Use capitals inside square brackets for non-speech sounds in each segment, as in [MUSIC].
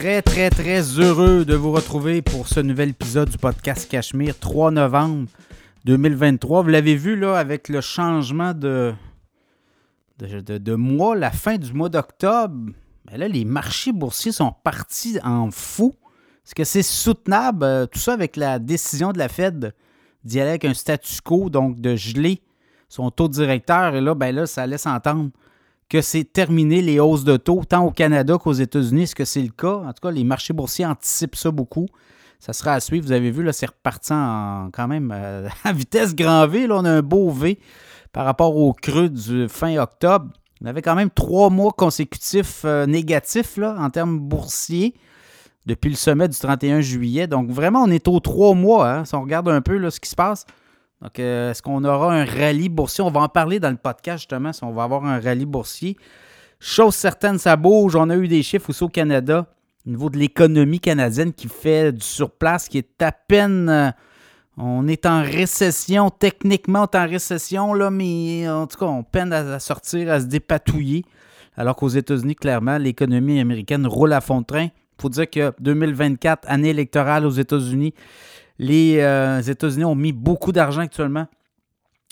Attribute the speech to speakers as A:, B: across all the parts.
A: Très, très, très heureux de vous retrouver pour ce nouvel épisode du podcast Cachemire, 3 novembre 2023. Vous l'avez vu là avec le changement de, de, mois, la fin du mois d'octobre. Ben les marchés boursiers sont partis en fou. Est-ce que c'est soutenable, euh, tout ça avec la décision de la Fed d'y aller avec un statu quo, donc de geler son taux directeur? Et là, ben là, ça laisse entendre que c'est terminé les hausses de taux, tant au Canada qu'aux États-Unis. Est-ce que c'est le cas? En tout cas, les marchés boursiers anticipent ça beaucoup. Ça sera à suivre. Vous avez vu, là, c'est reparti quand même euh, [LAUGHS] à vitesse grand V. On a un beau V par rapport au creux du fin octobre. On avait quand même trois mois consécutifs euh, négatifs là, en termes boursiers depuis le sommet du 31 juillet. Donc vraiment, on est aux trois mois. Hein, si on regarde un peu là, ce qui se passe. Donc, euh, est-ce qu'on aura un rallye boursier? On va en parler dans le podcast, justement, si on va avoir un rallye boursier. Chose certaine, ça bouge. On a eu des chiffres aussi au Canada, au niveau de l'économie canadienne qui fait du surplace, qui est à peine. Euh, on est en récession, techniquement, on est en récession, là, mais en tout cas, on peine à, sortir, à se dépatouiller. Alors qu'aux États-Unis, clairement, l'économie américaine roule à fond de train. Il faut dire que 2024, année électorale aux États-Unis, les euh, États-Unis ont mis beaucoup d'argent actuellement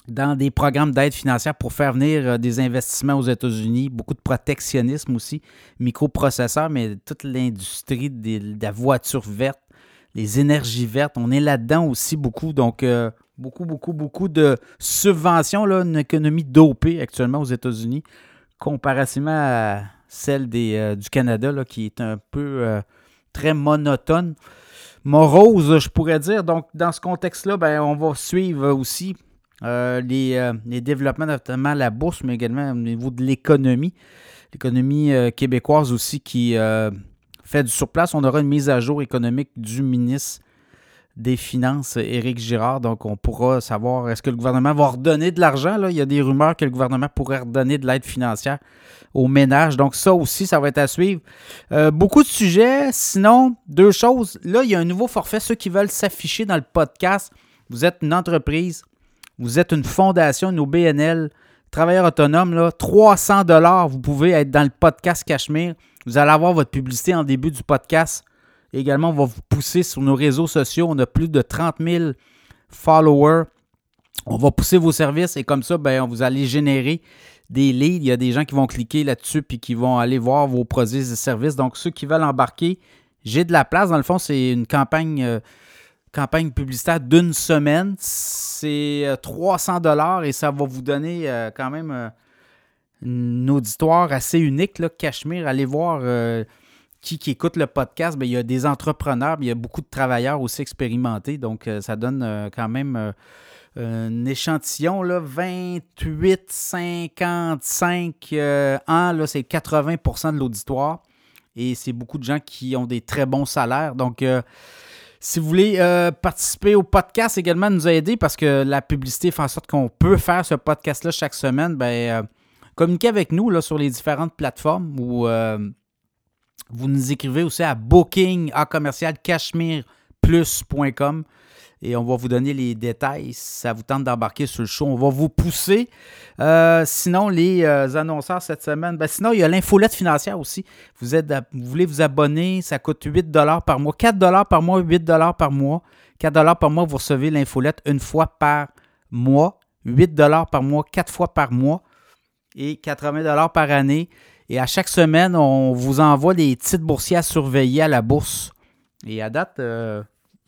A: dans des programmes d'aide financière pour faire venir euh, des investissements aux États-Unis, beaucoup de protectionnisme aussi, microprocesseurs, mais toute l'industrie de la voiture verte, les énergies vertes, on est là-dedans aussi beaucoup. Donc, euh, beaucoup, beaucoup, beaucoup de subventions, là, une économie dopée actuellement aux États-Unis, comparativement à celle des, du Canada, là, qui est un peu très monotone morose, je pourrais dire. Donc, dans ce contexte-là, ben, on va suivre aussi euh, euh, les, développements, notamment la bourse, mais également au niveau de l'économie. L'économie euh, québécoise aussi qui fait du surplace. On aura une mise à jour économique du ministre des Finances, Éric Girard. Donc, on pourra savoir est-ce que le gouvernement va redonner de l'argent. Il y a des rumeurs que le gouvernement pourrait redonner de l'aide financière aux ménages. Donc, ça aussi, ça va être à suivre. Euh, beaucoup de sujets. Sinon, deux choses. Là, il y a un nouveau forfait. Ceux qui veulent s'afficher dans le podcast, vous êtes une entreprise, vous êtes une fondation, une OBNL, travailleur autonome, là, 300 dollars, vous pouvez être dans le podcast Cachemire. Vous allez avoir votre publicité en début du podcast. Également, on va vous pousser sur nos réseaux sociaux. On a plus de 30 000 followers. On va pousser vos services et comme ça, ben, vous allez générer des leads. Il y a des gens qui vont cliquer là-dessus puis qui vont aller voir vos produits et services. Donc, ceux qui veulent embarquer, j'ai de la place. Dans le fond, c'est une campagne, euh, campagne publicitaire d'une semaine. C'est 300 euh, dollars et ça va vous donner euh, quand même un auditoire assez unique. Là, Cachemire, allez voir qui, qui écoute le podcast. Bien, il y a des entrepreneurs, il y a beaucoup de travailleurs aussi expérimentés. Donc, ça donne quand même un échantillon, là, 28, 55 euh, ans, là, c'est 80% de l'auditoire. Et c'est beaucoup de gens qui ont des très bons salaires. Donc, euh, si vous voulez euh, participer au podcast également, nous aider parce que la publicité fait en sorte qu'on peut faire ce podcast-là chaque semaine, ben, communiquez avec nous là, sur les différentes plateformes ou vous nous écrivez aussi à booking à commercial et on va vous donner les détails ça vous tente d'embarquer sur le show. On va vous pousser. Euh, sinon, les euh, annonceurs cette semaine, ben, sinon, il y a l'infolette financière aussi. Vous voulez vous abonner, ça coûte 8 par mois. 4 par mois, 8 par mois. 4 par mois, vous recevez l'infolette une fois par mois. 8 par mois, 4 fois par mois. Et 80 par année. Et à chaque semaine, on vous envoie des titres boursiers à surveiller à la bourse. Et à date, euh,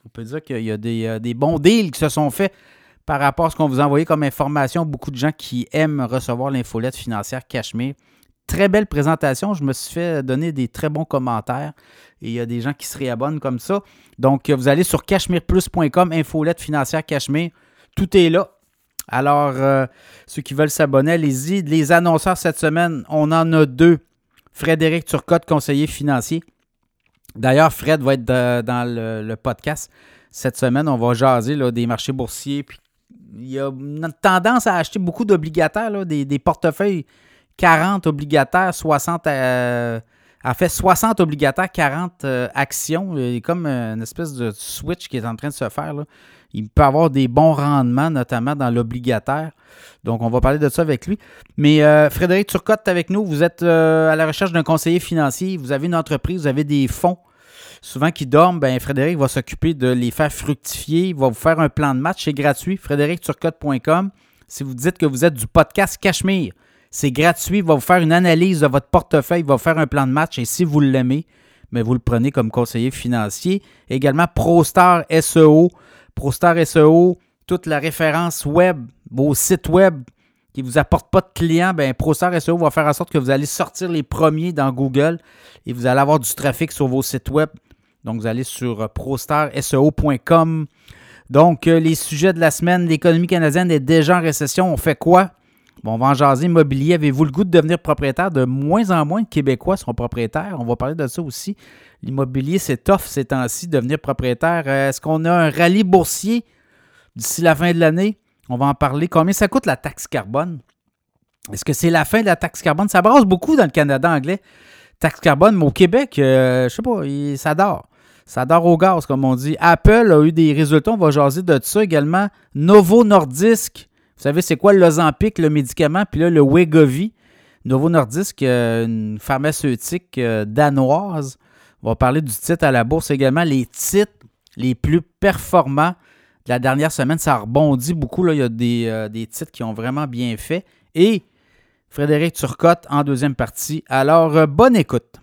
A: on peut dire qu'il y a des, bons deals qui se sont faits par rapport à ce qu'on vous a envoyé comme information. Beaucoup de gens qui aiment recevoir l'infolette financière Cachemire. Très belle présentation. Je me suis fait donner des très bons commentaires et il y a des gens qui se réabonnent comme ça. Donc, vous allez sur cachemireplus.com, infolette financière Cachemire. Tout est là. Alors, euh, ceux qui veulent s'abonner, allez-y. Les annonceurs cette semaine, on en a deux. Frédéric Turcotte, conseiller financier. D'ailleurs, Fred va être dans le, podcast cette semaine. On va jaser des marchés boursiers. Puis, il y a une tendance à acheter beaucoup d'obligataires, des, portefeuilles 40 obligataires, 60 euh, a fait 60 obligataires, 40 euh, actions. Il a comme une espèce de switch qui est en train de se faire. Il peut avoir des bons rendements, notamment dans l'obligataire. Donc, on va parler de ça avec lui. Mais euh, Frédéric Turcotte est avec nous. Vous êtes euh, à la recherche d'un conseiller financier. Vous avez une entreprise, vous avez des fonds souvent qui dorment, ben Frédéric va s'occuper de les faire fructifier. Il va vous faire un plan de match. C'est gratuit. FrédéricTurcotte.com. Si vous dites que vous êtes du podcast Cachemire, c'est gratuit. Il va vous faire une analyse de votre portefeuille. Il va vous faire un plan de match. Et si vous l'aimez, mais vous le prenez comme conseiller financier. Également, ProStar SEO. ProStar SEO, toute la référence web, vos sites web qui ne vous apportent pas de clients, ben ProStar SEO va faire en sorte que vous allez sortir les premiers dans Google et vous allez avoir du trafic sur vos sites web. Donc, vous allez sur euh, prostarseo.com. Donc, euh, les sujets de la semaine, l'économie canadienne est déjà en récession. On fait quoi? Bon, on va en jaser immobilier. Avez-vous le goût de devenir propriétaire? De moins en moins de Québécois sont propriétaires. On va parler de ça aussi. L'immobilier, c'est tough ces temps-ci, devenir propriétaire. Euh, est-ce qu'on a un rallye boursier d'ici la fin de l'année? On va en parler. Combien ça coûte la taxe carbone? Est-ce que c'est la fin de la taxe carbone? Ça brasse beaucoup dans le Canada anglais. Taxe carbone, mais au Québec, euh, je sais pas, ça dort. Ça dort au gaz, comme on dit. Apple a eu des résultats, on va jaser de ça également. Novo Nordisk, vous savez, c'est quoi le Lozampic, le médicament, puis là, le Wegovy? Novo Nordisk, euh, une pharmaceutique euh, danoise. On va parler du titre à la bourse également. Les titres les plus performants la dernière semaine, ça rebondit beaucoup. Là. Il y a des, euh, des, titres qui ont vraiment bien fait. Et Frédéric Turcotte en deuxième partie. Alors, bonne écoute.